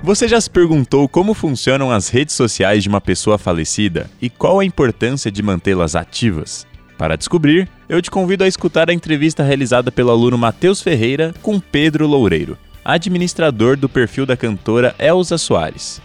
Você já se perguntou como funcionam as redes sociais de uma pessoa falecida e qual a importância de mantê-las ativas? Para descobrir, eu te convido a escutar a entrevista realizada pelo aluno Matheus Ferreira com Pedro Loureiro, administrador do perfil da cantora Elza Soares.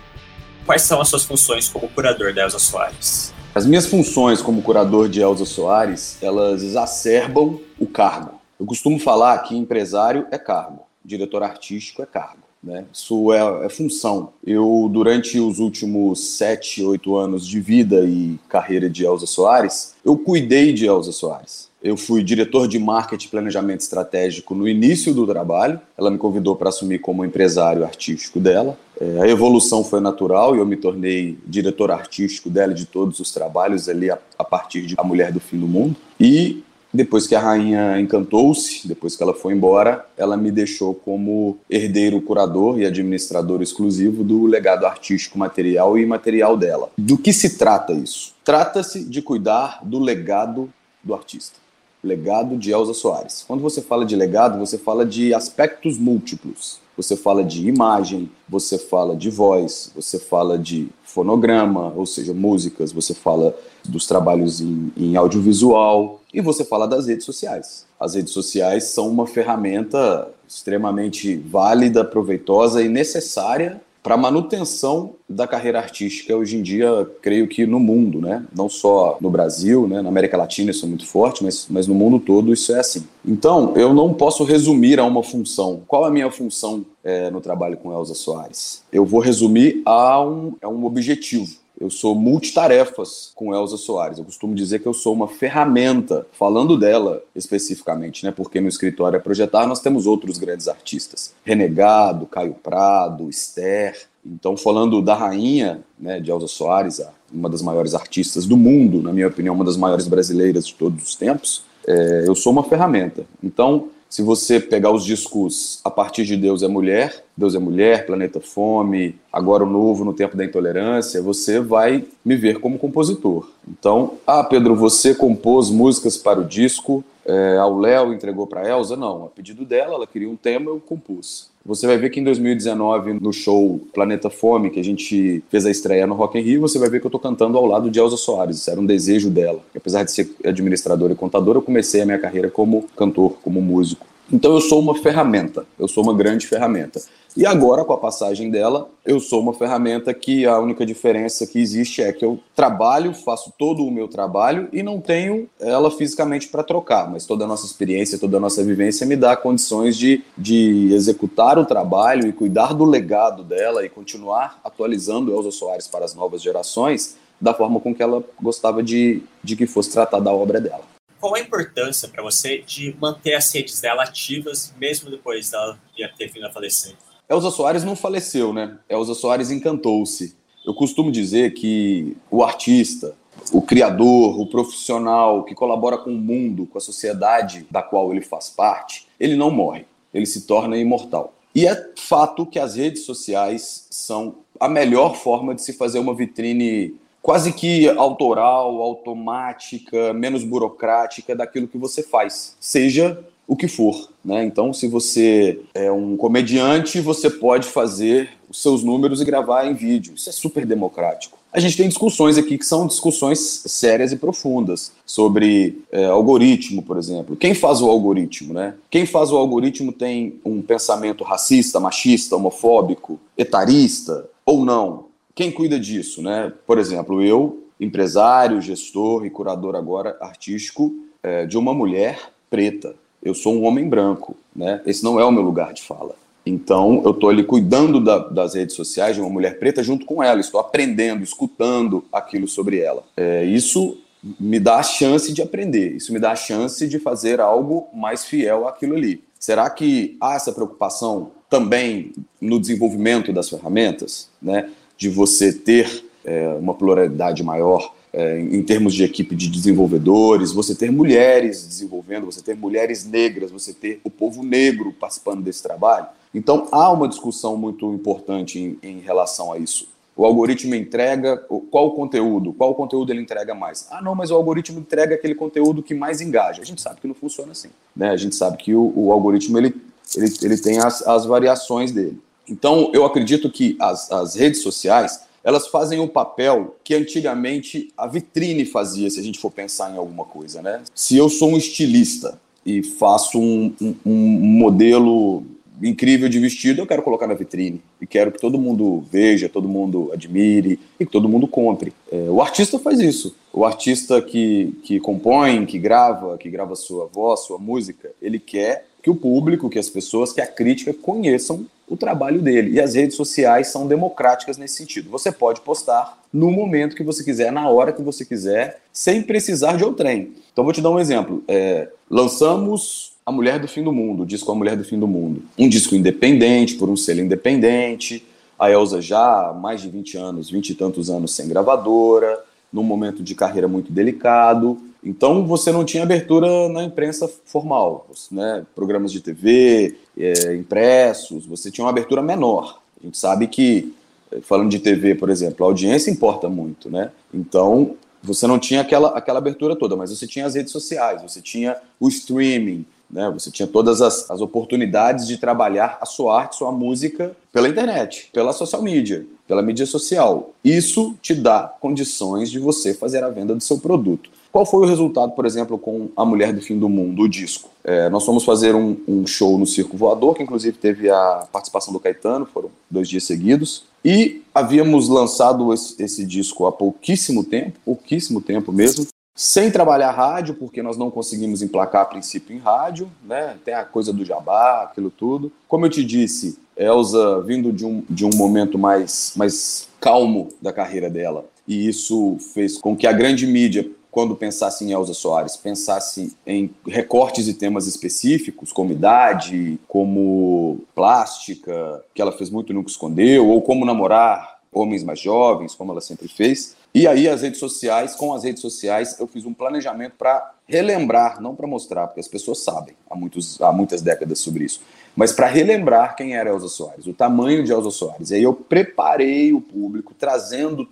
Quais são as suas funções como curador da Elza Soares? As minhas funções como curador de Elza Soares, elas exacerbam o cargo. Eu costumo falar que empresário é cargo, diretor artístico é cargo. Né? Isso é, é, função. Eu, durante os últimos sete, oito anos de vida e carreira de Elza Soares, eu cuidei de Elza Soares. Eu fui diretor de marketing e planejamento estratégico no início do trabalho. Ela me convidou para assumir como empresário artístico dela. É, a evolução foi natural e eu me tornei diretor artístico dela de todos os trabalhos ali a, a partir de A Mulher do Fim do Mundo. E depois que a rainha encantou-se, depois que ela foi embora, ela me deixou como herdeiro, curador e administrador exclusivo do legado artístico material e imaterial dela. Do que se trata isso? Trata-se de cuidar do legado do artista legado de Elza Soares. Quando você fala de legado, você fala de aspectos múltiplos. Você fala de imagem, você fala de voz, você fala de fonograma, ou seja, músicas, você fala dos trabalhos em, em audiovisual e você fala das redes sociais. As redes sociais são uma ferramenta extremamente válida, proveitosa e necessária para a manutenção da carreira artística hoje em dia, creio que no mundo, né? Não só no Brasil, né? Na América Latina isso é muito forte, mas, mas no mundo todo isso é assim. Então, eu não posso resumir a uma função. Qual é a minha função é, no trabalho com Elza Soares? Eu vou resumir a um, a um objetivo eu sou multitarefas com Elza Soares. Eu costumo dizer que eu sou uma ferramenta, falando dela especificamente, né? Porque no escritório a projetar nós temos outros grandes artistas: Renegado, Caio Prado, Esther. Então, falando da rainha, né, de Elza Soares, uma das maiores artistas do mundo, na minha opinião, uma das maiores brasileiras de todos os tempos, é, eu sou uma ferramenta. Então, se você pegar os discos a partir de Deus é Mulher, Deus é Mulher, Planeta Fome, Agora o Novo no Tempo da Intolerância, você vai me ver como compositor. Então, ah, Pedro, você compôs músicas para o disco, é, ao Léo entregou para a Elza? Não, a pedido dela, ela queria um tema, eu compus. Você vai ver que em 2019, no show Planeta Fome, que a gente fez a estreia no Rock in Rio, você vai ver que eu estou cantando ao lado de Elza Soares. Isso era um desejo dela. Apesar de ser administrador e contador, eu comecei a minha carreira como cantor, como músico. Então eu sou uma ferramenta, eu sou uma grande ferramenta. E agora, com a passagem dela, eu sou uma ferramenta que a única diferença que existe é que eu trabalho, faço todo o meu trabalho e não tenho ela fisicamente para trocar, mas toda a nossa experiência, toda a nossa vivência me dá condições de, de executar o trabalho e cuidar do legado dela e continuar atualizando Elza Soares para as novas gerações da forma com que ela gostava de, de que fosse tratada a obra dela qual a importância para você de manter as redes dela ativas mesmo depois dela ter vindo a falecer? Elza Soares não faleceu, né? Elza Soares encantou-se. Eu costumo dizer que o artista, o criador, o profissional que colabora com o mundo, com a sociedade da qual ele faz parte, ele não morre, ele se torna imortal. E é fato que as redes sociais são a melhor forma de se fazer uma vitrine quase que autoral, automática, menos burocrática daquilo que você faz, seja o que for. Né? Então, se você é um comediante, você pode fazer os seus números e gravar em vídeo. Isso é super democrático. A gente tem discussões aqui que são discussões sérias e profundas sobre é, algoritmo, por exemplo. Quem faz o algoritmo, né? Quem faz o algoritmo tem um pensamento racista, machista, homofóbico, etarista ou não? Quem cuida disso, né? Por exemplo, eu, empresário, gestor e curador agora artístico é, de uma mulher preta. Eu sou um homem branco, né? Esse não é o meu lugar de fala. Então, eu estou ali cuidando da, das redes sociais de uma mulher preta junto com ela, estou aprendendo, escutando aquilo sobre ela. É, isso me dá a chance de aprender, isso me dá a chance de fazer algo mais fiel àquilo ali. Será que há essa preocupação também no desenvolvimento das ferramentas, né, de você ter é, uma pluralidade maior é, em termos de equipe de desenvolvedores, você ter mulheres desenvolvendo, você ter mulheres negras, você ter o povo negro participando desse trabalho. Então há uma discussão muito importante em, em relação a isso. O algoritmo entrega qual o conteúdo? Qual o conteúdo ele entrega mais? Ah, não, mas o algoritmo entrega aquele conteúdo que mais engaja. A gente sabe que não funciona assim. Né? A gente sabe que o, o algoritmo ele, ele, ele tem as, as variações dele. Então, eu acredito que as, as redes sociais elas fazem o papel que antigamente a vitrine fazia, se a gente for pensar em alguma coisa, né? Se eu sou um estilista e faço um, um, um modelo incrível de vestido, eu quero colocar na vitrine e quero que todo mundo veja, todo mundo admire e que todo mundo compre. É, o artista faz isso. O artista que, que compõe, que grava, que grava sua voz, sua música, ele quer que o público, que as pessoas, que a crítica conheçam o trabalho dele. E as redes sociais são democráticas nesse sentido. Você pode postar no momento que você quiser, na hora que você quiser, sem precisar de outrem. Então, vou te dar um exemplo. É, lançamos A Mulher do Fim do Mundo, o disco A Mulher do Fim do Mundo. Um disco independente, por um selo independente. A Elza já há mais de 20 anos, 20 e tantos anos sem gravadora, num momento de carreira muito delicado. Então você não tinha abertura na imprensa formal, né? programas de TV, é, impressos, você tinha uma abertura menor. A gente sabe que, é, falando de TV, por exemplo, a audiência importa muito, né? Então você não tinha aquela, aquela abertura toda, mas você tinha as redes sociais, você tinha o streaming, né? Você tinha todas as, as oportunidades de trabalhar a sua arte, sua música pela internet, pela social media, pela mídia social. Isso te dá condições de você fazer a venda do seu produto. Qual foi o resultado, por exemplo, com A Mulher do Fim do Mundo, o disco? É, nós fomos fazer um, um, show no Circo Voador, que inclusive teve a participação do Caetano, foram dois dias seguidos. E havíamos lançado esse, esse disco há pouquíssimo tempo, pouquíssimo tempo mesmo, sem trabalhar rádio, porque nós não conseguimos emplacar a princípio em rádio, né? Tem a coisa do jabá, aquilo tudo. Como eu te disse, Elza vindo de um, de um momento mais, mais calmo da carreira dela, e isso fez com que a grande mídia quando pensasse em Elza Soares, pensasse em recortes e temas específicos, como idade, como plástica, que ela fez muito e nunca escondeu, ou como namorar homens mais jovens, como ela sempre fez. E aí as redes sociais, com as redes sociais, eu fiz um planejamento para relembrar, não para mostrar, porque as pessoas sabem há, muitos, há muitas décadas sobre isso, mas para relembrar quem era Elza Soares, o tamanho de Elza Soares. E aí eu preparei o público, trazendo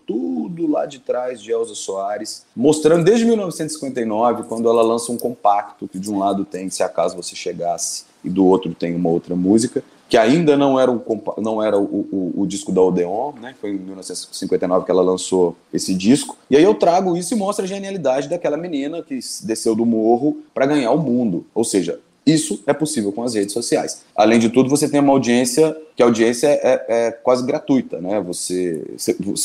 tudo lá de trás de Elza Soares, mostrando desde 1959, quando ela lança um compacto, que de um lado tem Se Acaso Você Chegasse, e do outro tem uma outra música, que ainda não era, o, não era o, o, o, disco da Odeon, né? Foi em 1959 que ela lançou esse disco. E aí eu trago isso e mostro a genialidade daquela menina que desceu do morro para ganhar o mundo. Ou seja, isso é possível com as redes sociais. Além de tudo, você tem uma audiência que a audiência é, é, é quase gratuita, né? Você,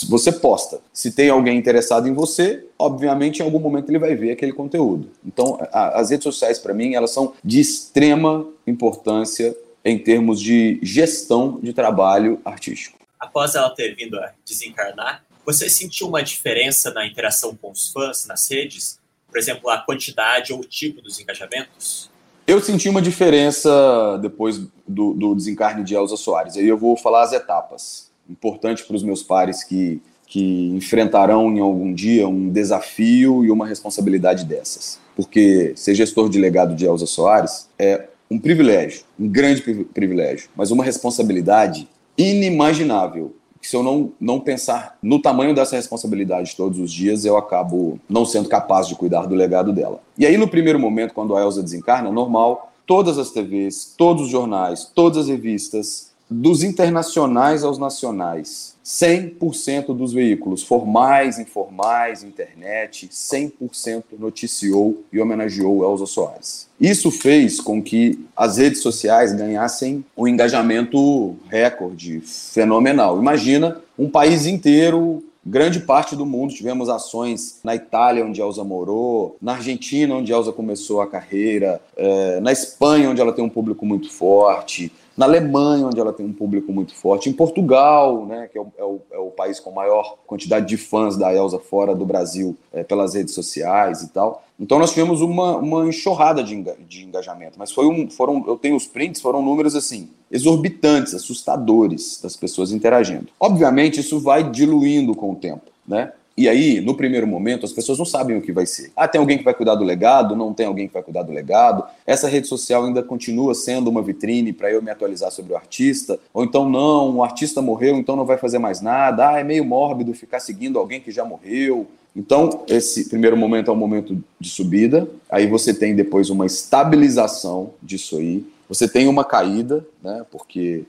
você, posta. Se tem alguém interessado em você, obviamente em algum momento ele vai ver aquele conteúdo. Então, a, as redes sociais para mim elas são de extrema importância em termos de gestão de trabalho artístico. Após ela ter vindo a desencarnar, você sentiu uma diferença na interação com os fãs nas redes? Por exemplo, a quantidade ou o tipo dos engajamentos? Eu senti uma diferença depois do, do desencarne de Elza Soares. Aí eu vou falar as etapas. Importante para os meus pares que, que enfrentarão em algum dia um desafio e uma responsabilidade dessas. Porque ser gestor de legado de Elza Soares é um privilégio, um grande privilégio, mas uma responsabilidade inimaginável que se eu não, não pensar no tamanho dessa responsabilidade todos os dias, eu acabo não sendo capaz de cuidar do legado dela. E aí, no primeiro momento, quando a Elsa desencarna, normal, todas as TVs, todos os jornais, todas as revistas, dos internacionais aos nacionais, 100% dos veículos, formais, informais, internet, 100% noticiou e homenageou Elza Soares. Isso fez com que as redes sociais ganhassem um engajamento recorde, fenomenal. Imagina um país inteiro grande parte do mundo tivemos ações na Itália, onde Elza morou, na Argentina, onde Elza começou a carreira, é, na Espanha, onde ela tem um público muito forte, na Alemanha, onde ela tem um público muito forte, em Portugal, né, que é o, é o, é o país com maior quantidade de fãs da Elsa fora do Brasil, é, pelas redes sociais e tal. Então nós tivemos uma, uma enxurrada de, enga, de engajamento, mas foi um, foram, eu tenho os prints, foram números assim, exorbitantes, assustadores das pessoas interagindo. Obviamente isso vai diluindo com o tempo, né? E aí, no primeiro momento, as pessoas não sabem o que vai ser. Ah, tem alguém que vai cuidar do legado, não tem alguém que vai cuidar do legado. Essa rede social ainda continua sendo uma vitrine para eu me atualizar sobre o artista. Ou então, não, o artista morreu, então não vai fazer mais nada. Ah, é meio mórbido ficar seguindo alguém que já morreu. Então, esse primeiro momento é um momento de subida. Aí você tem depois uma estabilização disso aí. Você tem uma caída, né? Porque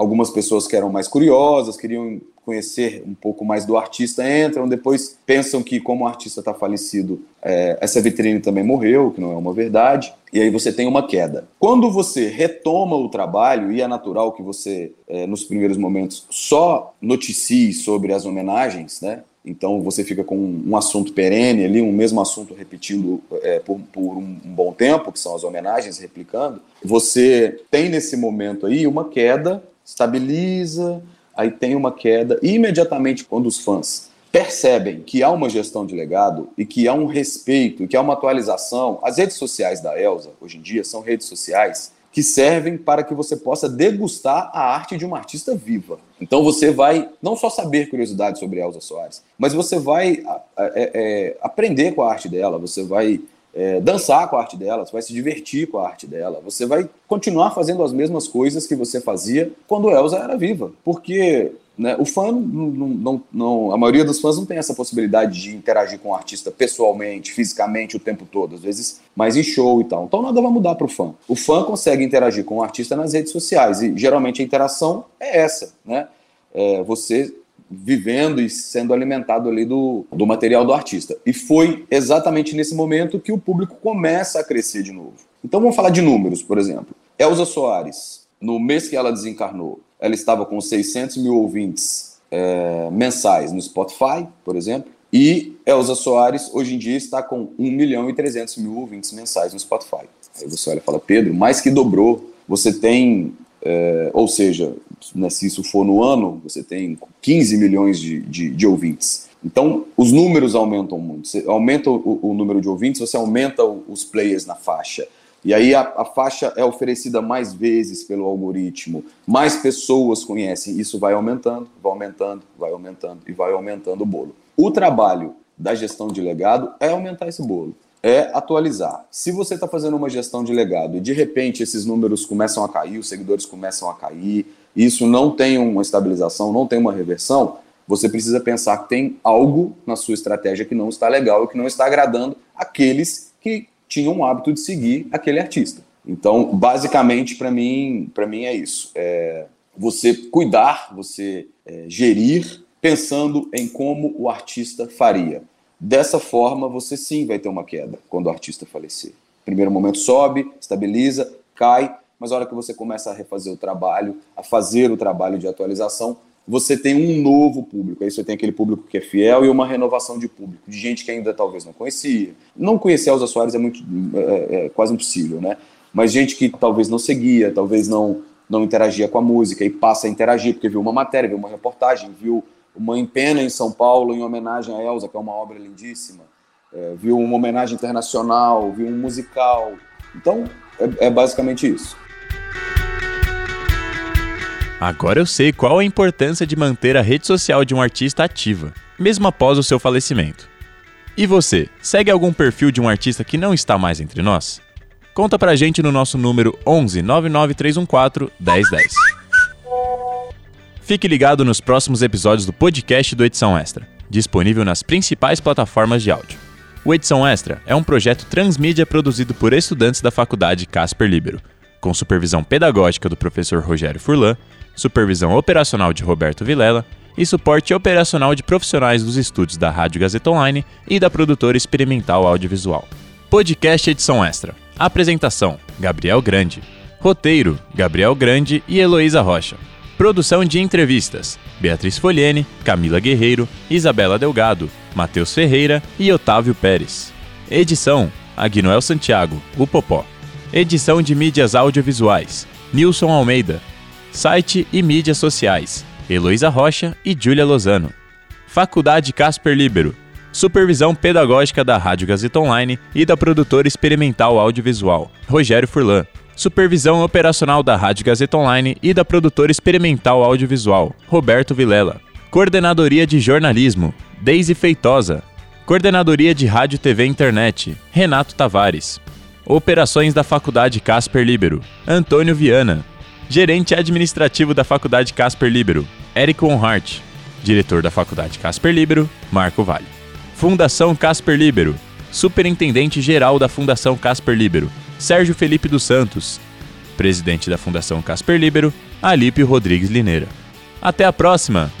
algumas pessoas que eram mais curiosas, queriam conhecer um pouco mais do artista entram, depois pensam que como o artista está falecido, é, essa vitrine também morreu, que não é uma verdade, e aí você tem uma queda. Quando você retoma o trabalho, e é natural que você, é, nos primeiros momentos, só noticie sobre as homenagens, né? Então você fica com um assunto perene ali, um mesmo assunto repetindo é, por, por um, bom tempo, que são as homenagens replicando. Você tem nesse momento aí uma queda, estabiliza, aí tem uma queda, e imediatamente quando os fãs percebem que há uma gestão de legado e que há um respeito, que há uma atualização, as redes sociais da Elsa, hoje em dia, são redes sociais que servem para que você possa degustar a arte de uma artista viva. Então você vai não só saber curiosidades sobre Elsa Soares, mas você vai é, é, aprender com a arte dela, você vai é, dançar com a arte dela, você vai se divertir com a arte dela, você vai continuar fazendo as mesmas coisas que você fazia quando Elsa era viva. Porque né, o fã, não, não, não, a maioria dos fãs não tem essa possibilidade de interagir com o artista pessoalmente, fisicamente, o tempo todo, às vezes mais em show e tal. Então nada vai mudar para o fã. O fã consegue interagir com o artista nas redes sociais e geralmente a interação é essa, né? É, você vivendo e sendo alimentado ali do, do material do artista. E foi exatamente nesse momento que o público começa a crescer de novo. Então vamos falar de números, por exemplo. Elza Soares, no mês que ela desencarnou, ela estava com 600 mil ouvintes é, mensais no Spotify, por exemplo, e Elza Soares hoje em dia está com 1 milhão e 300 mil ouvintes mensais no Spotify. Aí você olha e fala, Pedro, mais que dobrou. Você tem é, ou seja, né, se isso for no ano, você tem 15 milhões de, de, de ouvintes. Então, os números aumentam muito. Você aumenta o, o, número de ouvintes, você aumenta os players na faixa. E aí a, a, faixa é oferecida mais vezes pelo algoritmo, mais pessoas conhecem, isso vai aumentando, vai aumentando, vai aumentando e vai aumentando o bolo. O trabalho da gestão de legado é aumentar esse bolo é atualizar. Se você está fazendo uma gestão de legado e de repente esses números começam a cair, os seguidores começam a cair, isso não tem uma estabilização, não tem uma reversão, você precisa pensar que tem algo na sua estratégia que não está legal e que não está agradando aqueles que tinham o hábito de seguir aquele artista. Então, basicamente, para mim, para mim é isso. É você cuidar, você é, gerir, pensando em como o artista faria. Dessa forma, você sim vai ter uma queda quando o artista falecer. Primeiro momento sobe, estabiliza, cai, mas a hora que você começa a refazer o trabalho, a fazer o trabalho de atualização, você tem um novo público. Aí você tem aquele público que é fiel e uma renovação de público, de gente que ainda talvez não conhecia. Não conhecer Elza Soares é, muito, é, é quase impossível, né? Mas gente que talvez não seguia, talvez não, não interagia com a música e passa a interagir porque viu uma matéria, viu uma reportagem, viu uma empena em São Paulo em homenagem a Elsa, que é uma obra lindíssima. É, viu uma homenagem internacional, viu um musical. Então, é, é basicamente isso. Agora eu sei qual a importância de manter a rede social de um artista ativa, mesmo após o seu falecimento. E você, segue algum perfil de um artista que não está mais entre nós? Conta pra gente no nosso número 11 99314 1010. Fique ligado nos próximos episódios do podcast do Edição Extra, disponível nas principais plataformas de áudio. O Edição Extra é um projeto transmídia produzido por estudantes da Faculdade Casper Libero, com supervisão pedagógica do professor Rogério Furlan, supervisão operacional de Roberto Vilela e suporte operacional de profissionais dos estúdios da Rádio Gazeta Online e da produtora experimental audiovisual. Podcast Edição Extra. Apresentação: Gabriel Grande. Roteiro: Gabriel Grande e Heloísa Rocha. Produção de entrevistas: Beatriz Folhene, Camila Guerreiro, Isabela Delgado, Matheus Ferreira e Otávio Pérez. Edição: Agnoel Santiago, o Popó. Edição de mídias audiovisuais: Nilson Almeida. Site e mídias sociais, Heloísa Rocha e Júlia Lozano. Faculdade Casper Libero. Supervisão pedagógica da Rádio Gazeta Online e da produtora experimental audiovisual, Rogério Furlan. Supervisão operacional da Rádio Gazeta Online e da produtora experimental audiovisual, Roberto Vilela. Coordenadoria de Jornalismo, Deise Feitosa. Coordenadoria de Rádio TV Internet, Renato Tavares. Operações da Faculdade Casper Libero, Antônio Viana. Gerente administrativo da Faculdade Casper Libero, Eric Onhart. Diretor da Faculdade Casper Libero, Marco Vale. Fundação Casper Libero. Superintendente Geral da Fundação Casper Libero, Sérgio Felipe dos Santos. Presidente da Fundação Casper Libero, Alípio Rodrigues Lineira. Até a próxima!